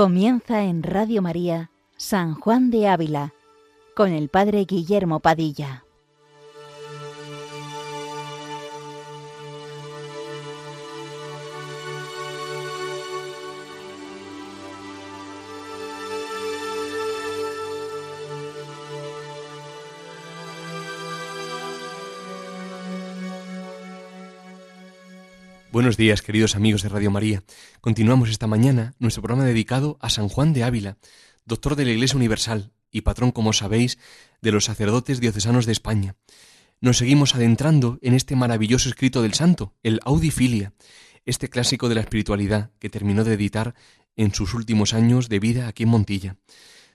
Comienza en Radio María San Juan de Ávila con el Padre Guillermo Padilla. Buenos días, queridos amigos de Radio María. Continuamos esta mañana nuestro programa dedicado a San Juan de Ávila, doctor de la Iglesia Universal y patrón, como sabéis, de los sacerdotes diocesanos de España. Nos seguimos adentrando en este maravilloso escrito del santo, el Audifilia, este clásico de la espiritualidad que terminó de editar en sus últimos años de vida aquí en Montilla.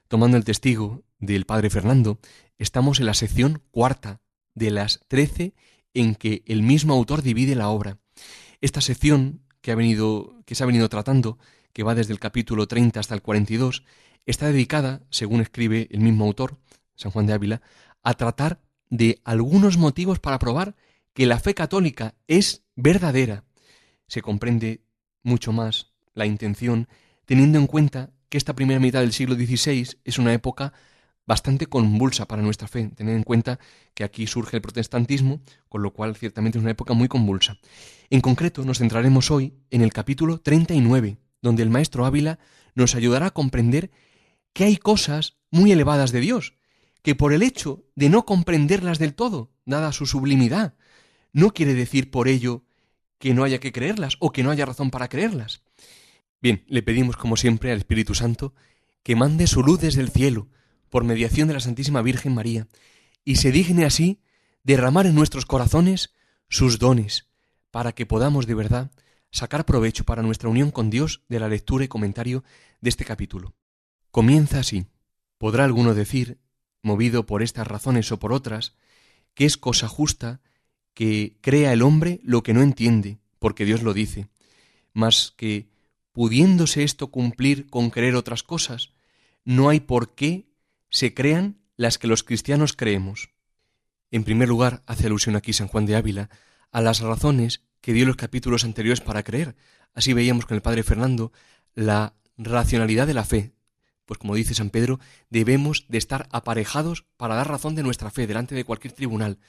Tomando el testigo del padre Fernando, estamos en la sección cuarta de las trece en que el mismo autor divide la obra. Esta sección que, ha venido, que se ha venido tratando, que va desde el capítulo 30 hasta el 42, está dedicada, según escribe el mismo autor, San Juan de Ávila, a tratar de algunos motivos para probar que la fe católica es verdadera. Se comprende mucho más la intención teniendo en cuenta que esta primera mitad del siglo XVI es una época bastante convulsa para nuestra fe. Tened en cuenta que aquí surge el protestantismo, con lo cual ciertamente es una época muy convulsa. En concreto, nos centraremos hoy en el capítulo 39, donde el maestro Ávila nos ayudará a comprender que hay cosas muy elevadas de Dios, que por el hecho de no comprenderlas del todo, dada su sublimidad, no quiere decir por ello que no haya que creerlas o que no haya razón para creerlas. Bien, le pedimos como siempre al Espíritu Santo que mande su luz desde el cielo, por mediación de la Santísima Virgen María, y se digne así derramar en nuestros corazones sus dones, para que podamos de verdad sacar provecho para nuestra unión con Dios de la lectura y comentario de este capítulo. Comienza así. Podrá alguno decir, movido por estas razones o por otras, que es cosa justa que crea el hombre lo que no entiende, porque Dios lo dice, mas que, pudiéndose esto cumplir con creer otras cosas, no hay por qué se crean las que los cristianos creemos. En primer lugar, hace alusión aquí San Juan de Ávila a las razones que dio los capítulos anteriores para creer. Así veíamos con el padre Fernando la racionalidad de la fe. Pues como dice San Pedro, debemos de estar aparejados para dar razón de nuestra fe delante de cualquier tribunal.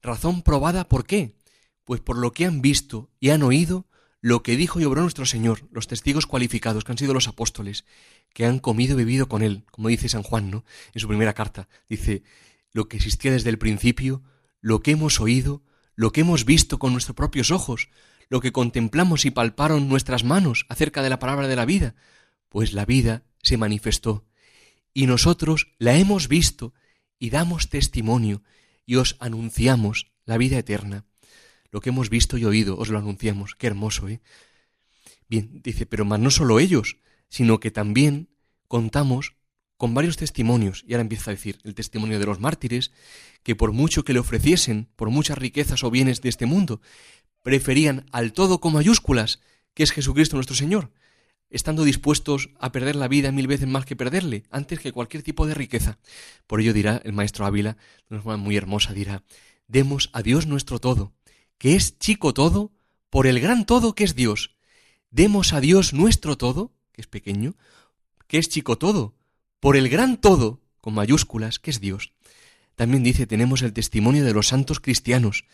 Razón probada ¿por qué? Pues por lo que han visto y han oído lo que dijo y obró nuestro Señor, los testigos cualificados que han sido los apóstoles, que han comido y bebido con él, como dice San Juan, ¿no? En su primera carta. Dice, lo que existía desde el principio, lo que hemos oído, lo que hemos visto con nuestros propios ojos, lo que contemplamos y palparon nuestras manos acerca de la palabra de la vida, pues la vida se manifestó, y nosotros la hemos visto y damos testimonio y os anunciamos la vida eterna. Lo que hemos visto y oído os lo anunciamos. Qué hermoso, ¿eh? Bien, dice, pero más no solo ellos, sino que también contamos con varios testimonios, y ahora empieza a decir el testimonio de los mártires, que por mucho que le ofreciesen, por muchas riquezas o bienes de este mundo, preferían al todo con mayúsculas, que es Jesucristo nuestro Señor, estando dispuestos a perder la vida mil veces más que perderle, antes que cualquier tipo de riqueza. Por ello dirá el maestro Ávila, de una forma muy hermosa, dirá, demos a Dios nuestro todo, que es chico todo, por el gran todo que es Dios. Demos a Dios nuestro todo, que es pequeño, que es chico todo, por el gran todo, con mayúsculas, que es Dios. También dice, tenemos el testimonio de los santos cristianos,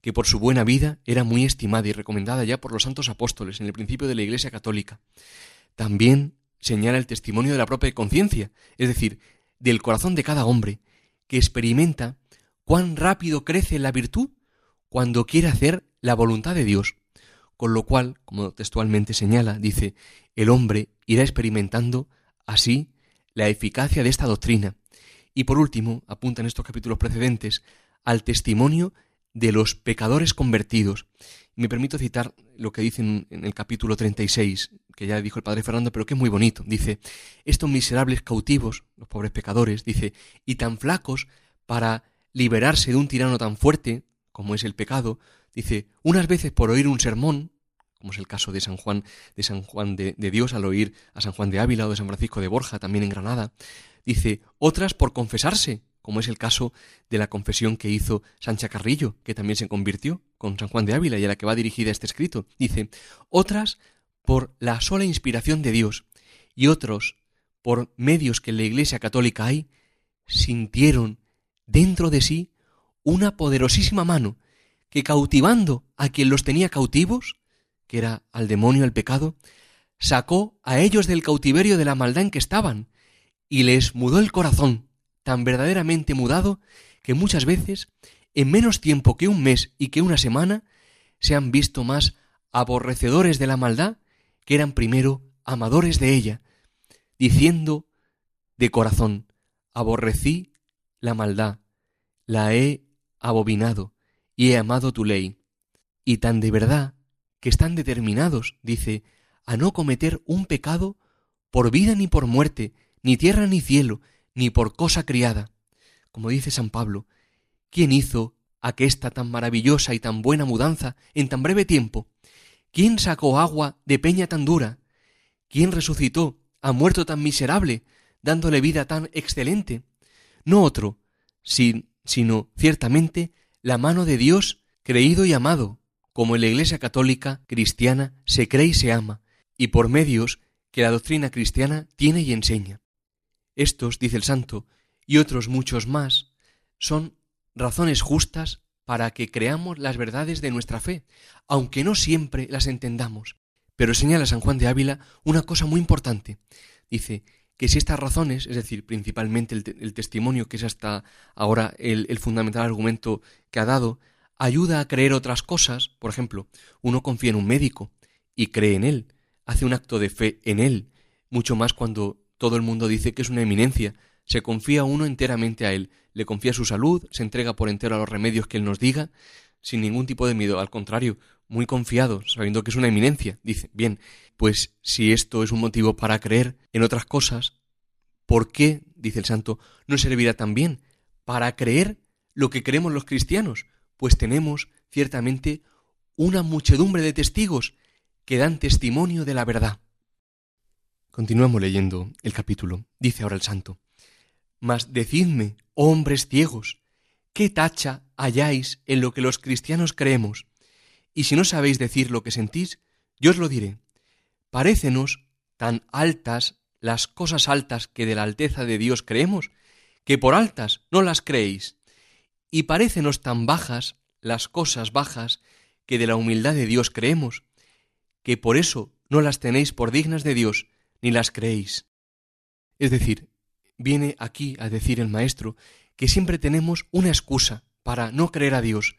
que por su buena vida era muy estimada y recomendada ya por los santos apóstoles en el principio de la Iglesia católica. También señala el testimonio de la propia conciencia, es decir, del corazón de cada hombre, que experimenta cuán rápido crece la virtud cuando quiere hacer la voluntad de Dios. Con lo cual, como textualmente señala, dice, el hombre irá experimentando así la eficacia de esta doctrina. Y por último, apunta en estos capítulos precedentes al testimonio de los pecadores convertidos. me permito citar lo que dice en, el capítulo 36, que ya dijo el padre Fernando, pero que es muy bonito. Dice, estos miserables cautivos, los pobres pecadores, dice, y tan flacos para liberarse de un tirano tan fuerte como es el pecado, dice, unas veces por oír un sermón, como es el caso de San Juan, de San Juan de, Dios al oír a San Juan de Ávila o de San Francisco de Borja, también en Granada, dice, otras por confesarse, como es el caso de la confesión que hizo Sancha Carrillo, que también se convirtió con San Juan de Ávila y a la que va dirigida este escrito. Dice, otras por la sola inspiración de Dios, y otros, por medios que en la Iglesia Católica hay, sintieron dentro de sí una poderosísima mano que cautivando a quien los tenía cautivos, que era al demonio, el pecado, sacó a ellos del cautiverio de la maldad en que estaban y les mudó el corazón, tan verdaderamente mudado que muchas veces, en menos tiempo que un mes y que una semana, se han visto más aborrecedores de la maldad que eran primero amadores de ella, diciendo de corazón, aborrecí la maldad, la he abominado y he amado tu ley. Y tan de verdad que están determinados, dice, a no cometer un pecado por vida ni por muerte, ni tierra ni cielo, ni por cosa criada. Como dice San Pablo, ¿quién hizo aquesta tan maravillosa y tan buena mudanza en tan breve tiempo? ¿Quién sacó agua de peña tan dura? ¿Quién resucitó a muerto tan miserable, dándole vida tan excelente? No otro, sino ciertamente la mano de Dios creído y amado, como en la Iglesia católica cristiana se cree y se ama, y por medios que la doctrina cristiana tiene y enseña. Estos, dice el santo, y otros muchos más, son razones justas para que creamos las verdades de nuestra fe, aunque no siempre las entendamos. Pero señala San Juan de Ávila una cosa muy importante. Dice que si estas razones, es decir, principalmente el, testimonio, que es hasta ahora el, el fundamental argumento que ha dado, ayuda a creer otras cosas, por ejemplo, uno confía en un médico y cree en él, hace un acto de fe en él, mucho más cuando todo el mundo dice que es una eminencia, se confía uno enteramente a él, le confía su salud, se entrega por entero a los remedios que él nos diga, sin ningún tipo de miedo, al contrario, muy confiado, sabiendo que es una eminencia. Dice, bien, pues si esto es un motivo para creer en otras cosas, ¿por qué, dice el santo, no servirá también para creer lo que creemos los cristianos? Pues tenemos, ciertamente, una muchedumbre de testigos que dan testimonio de la verdad. Continuamos leyendo el capítulo. Dice ahora el santo. Mas decidme, hombres ciegos, ¿qué tacha halláis en lo que los cristianos creemos? Y si no sabéis decir lo que sentís, yo os lo diré. Parécenos tan altas las cosas altas que de la alteza de Dios creemos, que por altas no las creéis. Y parécenos tan bajas las cosas bajas que de la humildad de Dios creemos, que por eso no las tenéis por dignas de Dios, ni las creéis. Es decir, viene aquí a decir el Maestro que siempre tenemos una excusa para no creer a Dios,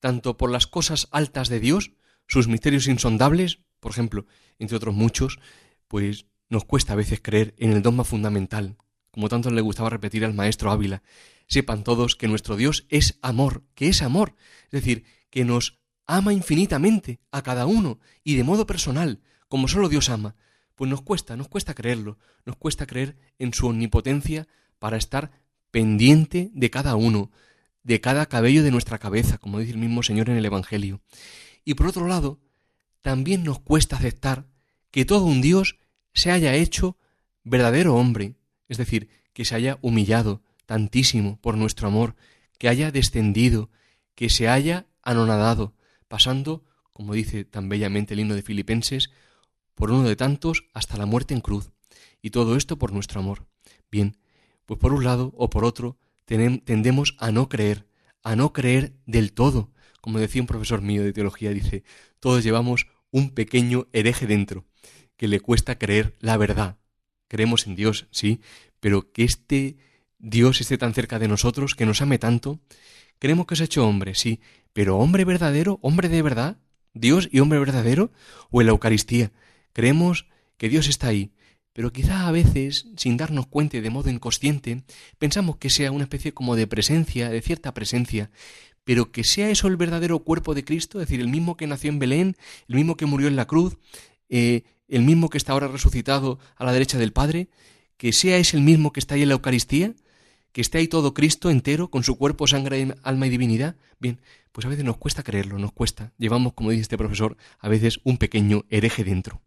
tanto por las cosas altas de Dios, sus misterios insondables, por ejemplo, entre otros muchos, pues nos cuesta a veces creer en el dogma fundamental, como tanto le gustaba repetir al maestro Ávila. Sepan todos que nuestro Dios es amor, que es amor, es decir, que nos ama infinitamente a cada uno y de modo personal, como solo Dios ama, pues nos cuesta, nos cuesta creerlo, nos cuesta creer en su omnipotencia para estar pendiente de cada uno, de cada cabello de nuestra cabeza, como dice el mismo Señor en el Evangelio. Y por otro lado, también nos cuesta aceptar que todo un Dios se haya hecho verdadero hombre, es decir, que se haya humillado tantísimo por nuestro amor, que haya descendido, que se haya anonadado, pasando, como dice tan bellamente el himno de Filipenses, por uno de tantos hasta la muerte en cruz, y todo esto por nuestro amor. Bien, pues por un lado o por otro tendemos a no creer, a no creer del todo. Como decía un profesor mío de teología, dice, todos llevamos un pequeño hereje dentro, que le cuesta creer la verdad. Creemos en Dios, sí, pero que este Dios esté tan cerca de nosotros, que nos ame tanto, creemos que es hecho hombre, sí, pero hombre verdadero, hombre de verdad, Dios y hombre verdadero, o en la Eucaristía, Creemos que Dios está ahí, pero quizá a veces, sin darnos cuenta de modo inconsciente, pensamos que sea una especie como de presencia, de cierta presencia, pero que sea eso el verdadero cuerpo de Cristo, es decir, el mismo que nació en Belén, el mismo que murió en la cruz, eh, el mismo que está ahora resucitado a la derecha del Padre, que sea ese el mismo que está ahí en la Eucaristía, que esté ahí todo Cristo entero, con su cuerpo, sangre, alma y divinidad. Bien, pues a veces nos cuesta creerlo, nos cuesta. Llevamos, como dice este profesor, a veces un pequeño hereje dentro.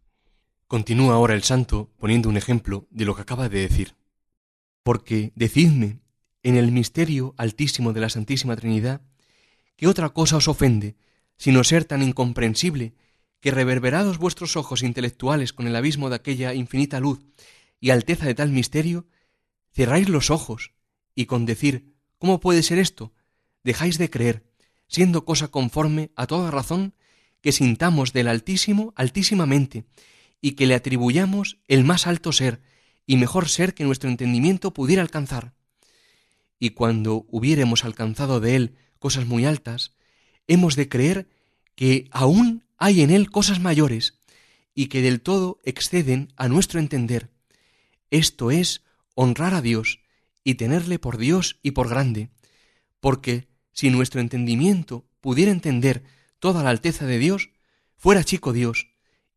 Continúa ahora el santo poniendo un ejemplo de lo que acaba de decir. Porque decidme, en el misterio altísimo de la Santísima Trinidad, ¿qué otra cosa os ofende, sino ser tan incomprensible que reverberados vuestros ojos intelectuales con el abismo de aquella infinita luz y alteza de tal misterio, cerráis los ojos y con decir ¿Cómo puede ser esto? dejáis de creer, siendo cosa conforme a toda razón, que sintamos del Altísimo altísimamente, y que le atribuyamos el más alto ser, y mejor ser que nuestro entendimiento pudiera alcanzar. Y cuando hubiéremos alcanzado de él cosas muy altas, hemos de creer que aún hay en él cosas mayores, y que del todo exceden a nuestro entender. Esto es honrar a Dios y tenerle por Dios y por grande, porque si nuestro entendimiento pudiera entender toda la alteza de Dios, fuera chico Dios,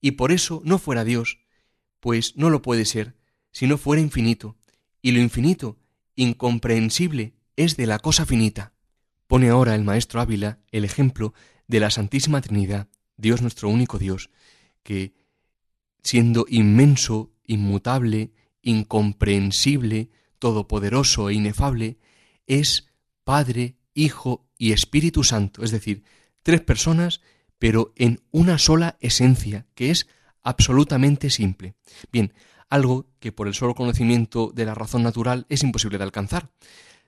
y por eso no fuera Dios, pues no lo puede ser, si no fuera infinito, y lo infinito, incomprensible, es de la cosa finita. Pone ahora el maestro Ávila el ejemplo de la Santísima Trinidad, Dios nuestro único Dios, que, siendo inmenso, inmutable, incomprensible, todopoderoso e inefable, es Padre, Hijo y Espíritu Santo, es decir, tres personas, pero en una sola esencia, que es absolutamente simple. Bien, algo que por el solo conocimiento de la razón natural es imposible de alcanzar.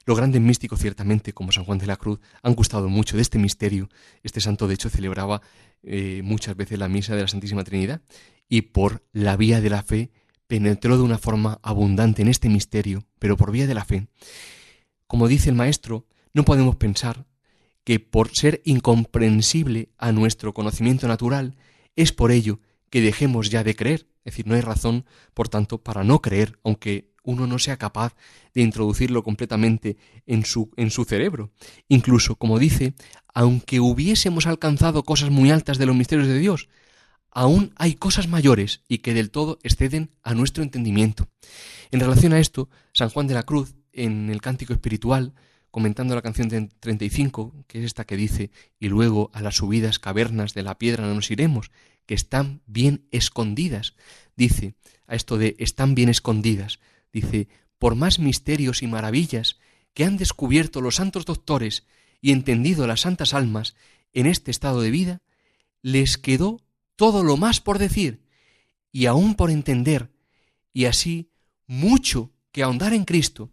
Los grandes místicos, ciertamente, como San Juan de la Cruz, han gustado mucho de este misterio. Este santo, de hecho, celebraba eh, muchas veces la misa de la Santísima Trinidad y por la vía de la fe penetró de una forma abundante en este misterio, pero por vía de la fe. Como dice el maestro, no podemos pensar que por ser incomprensible a nuestro conocimiento natural, es por ello que dejemos ya de creer. Es decir, no hay razón, por tanto, para no creer, aunque uno no sea capaz de introducirlo completamente en su, en su cerebro. Incluso, como dice, aunque hubiésemos alcanzado cosas muy altas de los misterios de Dios, aún hay cosas mayores y que del todo exceden a nuestro entendimiento. En relación a esto, San Juan de la Cruz, en el cántico espiritual, comentando la canción 35, que es esta que dice, y luego a las subidas cavernas de la piedra no nos iremos, que están bien escondidas. Dice, a esto de están bien escondidas, dice, por más misterios y maravillas que han descubierto los santos doctores y entendido las santas almas en este estado de vida, les quedó todo lo más por decir y aún por entender, y así mucho que ahondar en Cristo,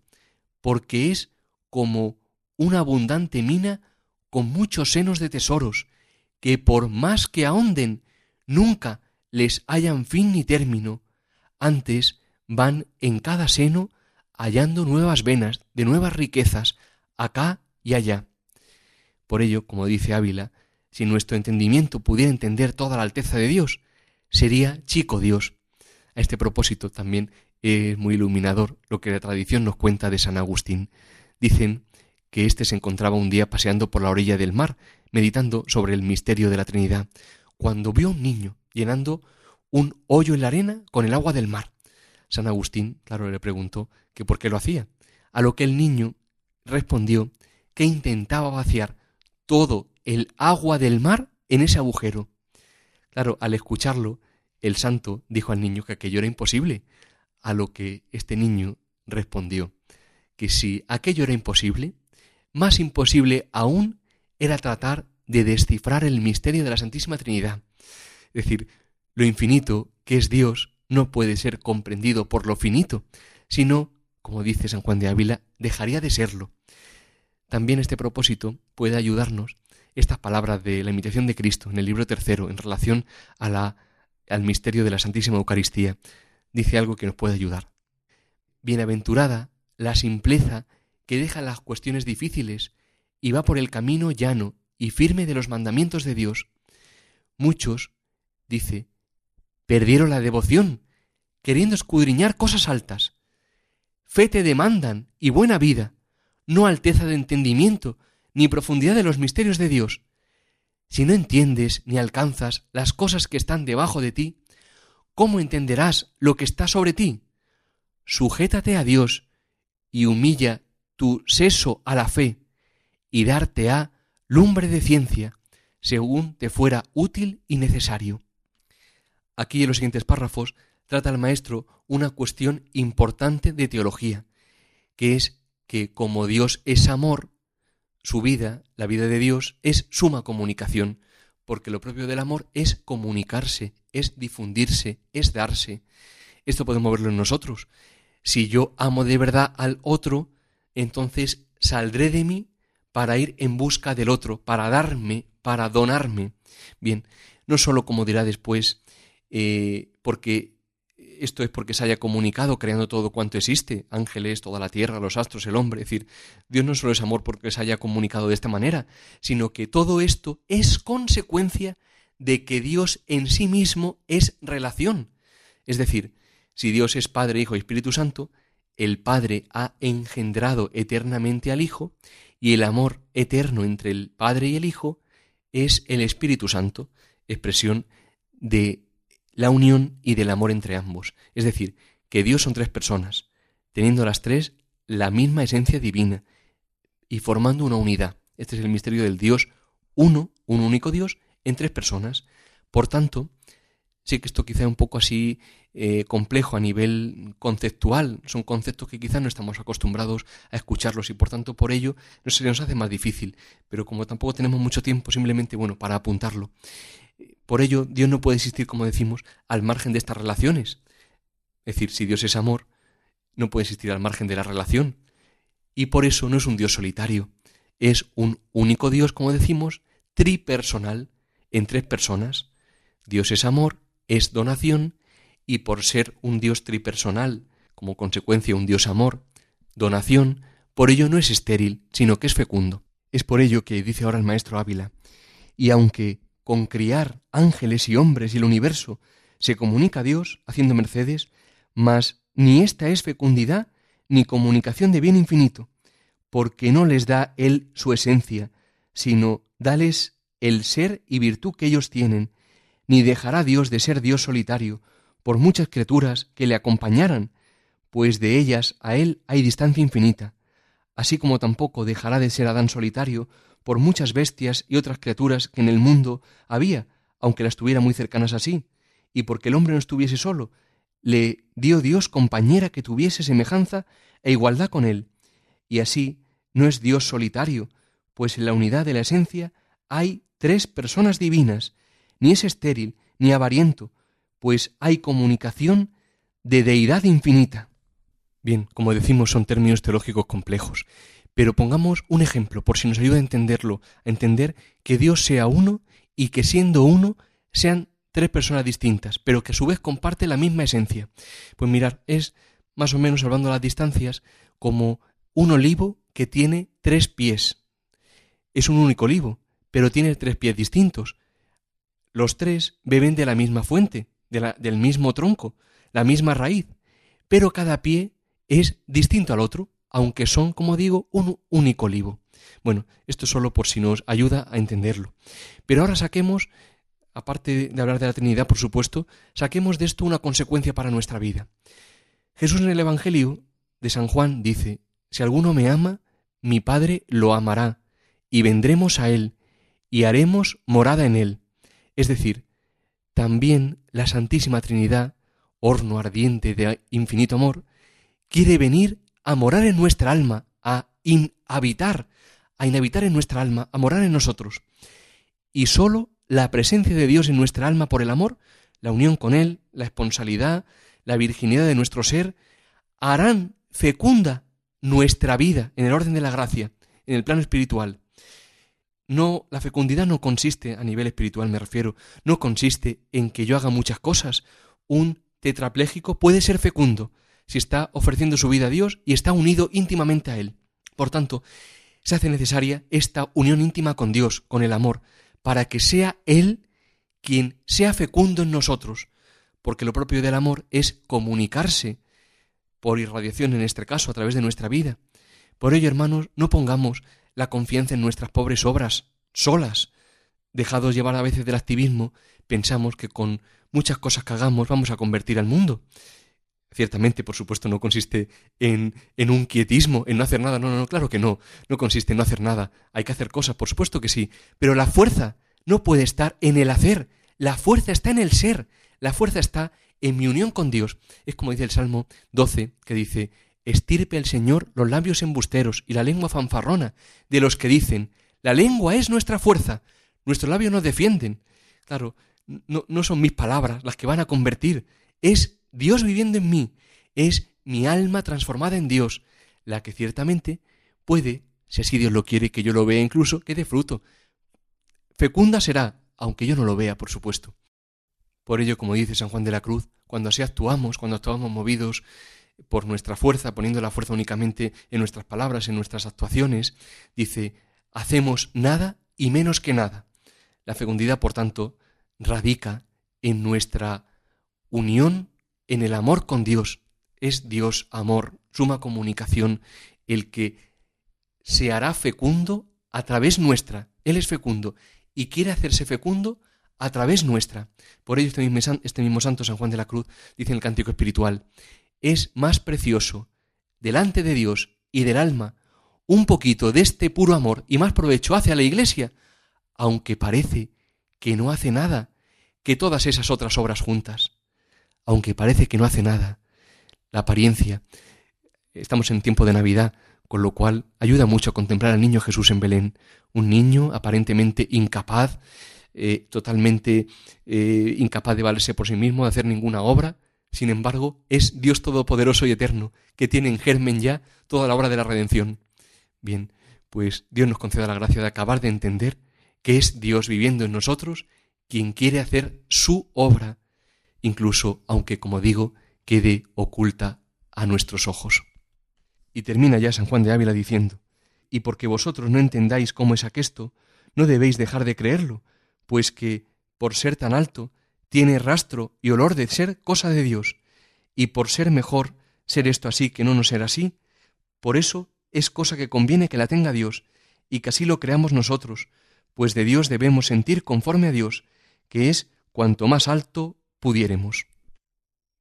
porque es como una abundante mina con muchos senos de tesoros, que por más que ahonden, nunca les hayan fin ni término, antes van en cada seno hallando nuevas venas de nuevas riquezas, acá y allá. Por ello, como dice Ávila, si nuestro entendimiento pudiera entender toda la alteza de Dios, sería chico Dios. A este propósito también es muy iluminador lo que la tradición nos cuenta de San Agustín. Dicen que éste se encontraba un día paseando por la orilla del mar, meditando sobre el misterio de la Trinidad, cuando vio a un niño llenando un hoyo en la arena con el agua del mar. San Agustín, claro, le preguntó que por qué lo hacía, a lo que el niño respondió que intentaba vaciar todo el agua del mar en ese agujero. Claro, al escucharlo, el santo dijo al niño que aquello era imposible, a lo que este niño respondió que si aquello era imposible, más imposible aún era tratar de descifrar el misterio de la Santísima Trinidad. Es decir, lo infinito que es Dios no puede ser comprendido por lo finito, sino, como dice San Juan de Ávila, dejaría de serlo. También este propósito puede ayudarnos estas palabras de la imitación de Cristo en el libro tercero en relación al misterio de la Santísima Eucaristía. Dice algo que nos puede ayudar. Bienaventurada la simpleza que deja las cuestiones difíciles y va por el camino llano y firme de los mandamientos de Dios. Muchos, dice, perdieron la devoción, queriendo escudriñar cosas altas. Fe te demandan y buena vida, no alteza de entendimiento, ni profundidad de los misterios de Dios. Si no entiendes ni alcanzas las cosas que están debajo de ti, ¿cómo entenderás lo que está sobre ti? Sujétate a Dios y humilla tu seso a la fe y darte a lumbre de ciencia, según te fuera útil y necesario. Aquí en los siguientes párrafos trata el maestro una cuestión importante de teología, que es que como Dios es amor, su vida, la vida de Dios, es suma comunicación, porque lo propio del amor es comunicarse, es difundirse, es darse. Esto podemos verlo en nosotros. Si yo amo de verdad al otro, entonces saldré de mí para ir en busca del otro, para darme, para donarme. Bien, no solo como dirá después, eh, porque esto es porque se haya comunicado creando todo cuanto existe, ángeles, toda la tierra, los astros, el hombre. Es decir, Dios no solo es amor porque se haya comunicado de esta manera, sino que todo esto es consecuencia de que Dios en sí mismo es relación. Es decir, si Dios es Padre, Hijo y Espíritu Santo, el Padre ha engendrado eternamente al Hijo y el amor eterno entre el Padre y el Hijo es el Espíritu Santo, expresión de la unión y del amor entre ambos. Es decir, que Dios son tres personas, teniendo las tres la misma esencia divina y formando una unidad. Este es el misterio del Dios uno, un único Dios, en tres personas. Por tanto, sí que esto quizá es un poco así eh, complejo a nivel conceptual, son conceptos que quizá no estamos acostumbrados a escucharlos y por tanto por ello no se nos hace más difícil, pero como tampoco tenemos mucho tiempo, simplemente, bueno, para apuntarlo. Por ello, Dios no puede existir, como decimos, al margen de estas relaciones. Es decir, si Dios es amor, no puede existir al margen de la relación. Y por eso no es un Dios solitario, es un único Dios, como decimos, tripersonal, en tres personas. Dios es amor, es donación, y por ser un Dios tripersonal, como consecuencia un Dios amor, donación, por ello no es estéril, sino que es fecundo. Es por ello que dice ahora el maestro Ávila, y aunque con criar ángeles y hombres y el universo, se comunica a Dios haciendo mercedes, mas ni esta es fecundidad ni comunicación de bien infinito, porque no les da Él su esencia, sino dales el ser y virtud que ellos tienen, ni dejará Dios de ser Dios solitario, por muchas criaturas que le acompañaran, pues de ellas a Él hay distancia infinita, así como tampoco dejará de ser Adán solitario, por muchas bestias y otras criaturas que en el mundo había, aunque las tuviera muy cercanas así, y porque el hombre no estuviese solo, le dio Dios compañera que tuviese semejanza e igualdad con él. Y así no es Dios solitario, pues en la unidad de la esencia hay tres personas divinas, ni es estéril ni avariento, pues hay comunicación de deidad infinita. Bien, como decimos, son términos teológicos complejos, pero pongamos un ejemplo, por si nos ayuda a entenderlo, a entender que Dios sea uno y que siendo uno sean tres personas distintas, pero que a su vez comparte la misma esencia. Pues mirar, es más o menos, salvando las distancias, como un olivo que tiene tres pies. Es un único olivo, pero tiene tres pies distintos. Los tres beben de la misma fuente, del mismo tronco, la misma raíz, pero cada pie es distinto al otro aunque son, como digo, un único olivo. Bueno, esto solo por si nos ayuda a entenderlo. Pero ahora saquemos, aparte de hablar de la Trinidad, por supuesto, saquemos de esto una consecuencia para nuestra vida. Jesús en el Evangelio de San Juan dice, Si alguno me ama, mi Padre lo amará, y vendremos a él, y haremos morada en él. Es decir, también la Santísima Trinidad, horno ardiente de infinito amor, quiere venir a morar en nuestra alma, a inhabitar, a inhabitar en nuestra alma, a morar en nosotros. Y sólo la presencia de Dios en nuestra alma por el amor, la unión con Él, la esponsalidad, la virginidad de nuestro ser, harán fecunda nuestra vida en el orden de la gracia, en el plano espiritual. No, la fecundidad no consiste, a nivel espiritual me refiero, no consiste en que yo haga muchas cosas. Un tetrapléjico puede ser fecundo, si está ofreciendo su vida a Dios y está unido íntimamente a Él. Por tanto, se hace necesaria esta unión íntima con Dios, con el amor, para que sea Él quien sea fecundo en nosotros, porque lo propio del amor es comunicarse por irradiación en este caso a través de nuestra vida. Por ello, hermanos, no pongamos la confianza en nuestras pobres obras solas. Dejados llevar a veces del activismo, pensamos que con muchas cosas que hagamos vamos a convertir al mundo. Ciertamente, por supuesto, no consiste en, en, un quietismo, en no hacer nada. No, no, no, claro que no. No consiste en no hacer nada. Hay que hacer cosas, por supuesto que sí. Pero la fuerza no puede estar en el hacer. La fuerza está en el ser. La fuerza está en mi unión con Dios. Es como dice el Salmo 12, que dice, estirpe el Señor los labios embusteros y la lengua fanfarrona de los que dicen, la lengua es nuestra fuerza. Nuestros labios nos defienden. Claro, no, no son mis palabras las que van a convertir, es Dios viviendo en mí, es mi alma transformada en Dios, la que ciertamente puede, si así Dios lo quiere, que yo lo vea incluso, que dé fruto. Fecunda será, aunque yo no lo vea, por supuesto. Por ello, como dice San Juan de la Cruz, cuando así actuamos, cuando actuamos movidos por nuestra fuerza, poniendo la fuerza únicamente en nuestras palabras, en nuestras actuaciones, dice, hacemos nada y menos que nada. La fecundidad, por tanto, radica en nuestra unión en el amor con Dios. Es Dios amor, suma comunicación, el que se hará fecundo a través nuestra. Él es fecundo y quiere hacerse fecundo a través nuestra. Por ello este mismo, este santo San Juan de la Cruz dice en el cántico espiritual, es más precioso delante de Dios y del alma un poquito de este puro amor y más provecho hace a la Iglesia, aunque parece que no hace nada, que todas esas otras obras juntas, aunque parece que no hace nada. La apariencia. Estamos en tiempo de Navidad, con lo cual ayuda mucho a contemplar al niño Jesús en Belén, un niño aparentemente incapaz, eh, totalmente eh, incapaz de valerse por sí mismo, de hacer ninguna obra, sin embargo, es Dios Todopoderoso y Eterno, que tiene en germen ya toda la obra de la redención. Bien, pues Dios nos conceda la gracia de acabar de entender que es Dios viviendo en nosotros quien quiere hacer su obra, incluso aunque, como digo, quede oculta a nuestros ojos. Y termina ya San Juan de Ávila diciendo, y porque vosotros no entendáis cómo es aquesto, no debéis dejar de creerlo, pues que, por ser tan alto, tiene rastro y olor de ser cosa de Dios, y por ser mejor ser esto así que no no ser así, por eso es cosa que conviene que la tenga Dios, y que así lo creamos nosotros, pues de Dios debemos sentir conforme a Dios, que es cuanto más alto pudiéremos.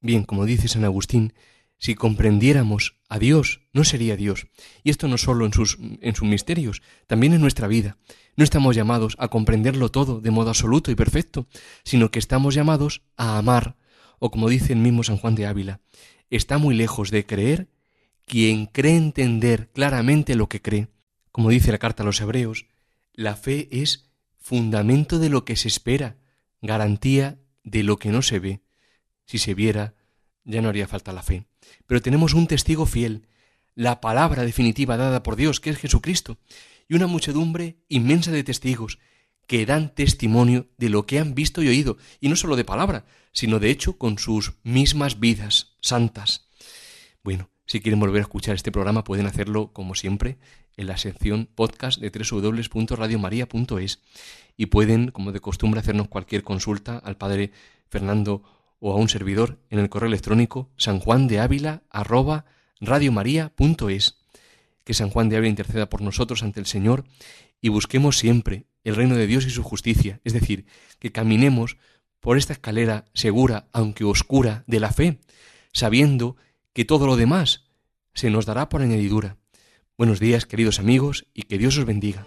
Bien, como dice San Agustín, si comprendiéramos a Dios, no sería Dios. Y esto no solo en sus, en sus misterios, también en nuestra vida. No estamos llamados a comprenderlo todo de modo absoluto y perfecto, sino que estamos llamados a amar, o como dice el mismo San Juan de Ávila, está muy lejos de creer quien cree entender claramente lo que cree. Como dice la carta a los hebreos, la fe es fundamento de lo que se espera, garantía de lo que no se ve. Si se viera, ya no haría falta la fe. Pero tenemos un testigo fiel, la palabra definitiva dada por Dios, que es Jesucristo, y una muchedumbre inmensa de testigos que dan testimonio de lo que han visto y oído, y no solo de palabra, sino de hecho con sus mismas vidas santas. Bueno, si quieren volver a escuchar este programa pueden hacerlo, como siempre, en la sección podcast de www.radiomaria.es y pueden, como de costumbre, hacernos cualquier consulta al Padre Fernando o a un servidor en el correo electrónico sanjuandeávila@radiomaria.es que San Juan de Ávila interceda por nosotros ante el Señor y busquemos siempre el reino de Dios y su justicia, es decir, que caminemos por esta escalera segura, aunque oscura, de la fe, sabiendo que todo lo demás se nos dará por añadidura. Buenos días, queridos amigos, y que Dios os bendiga.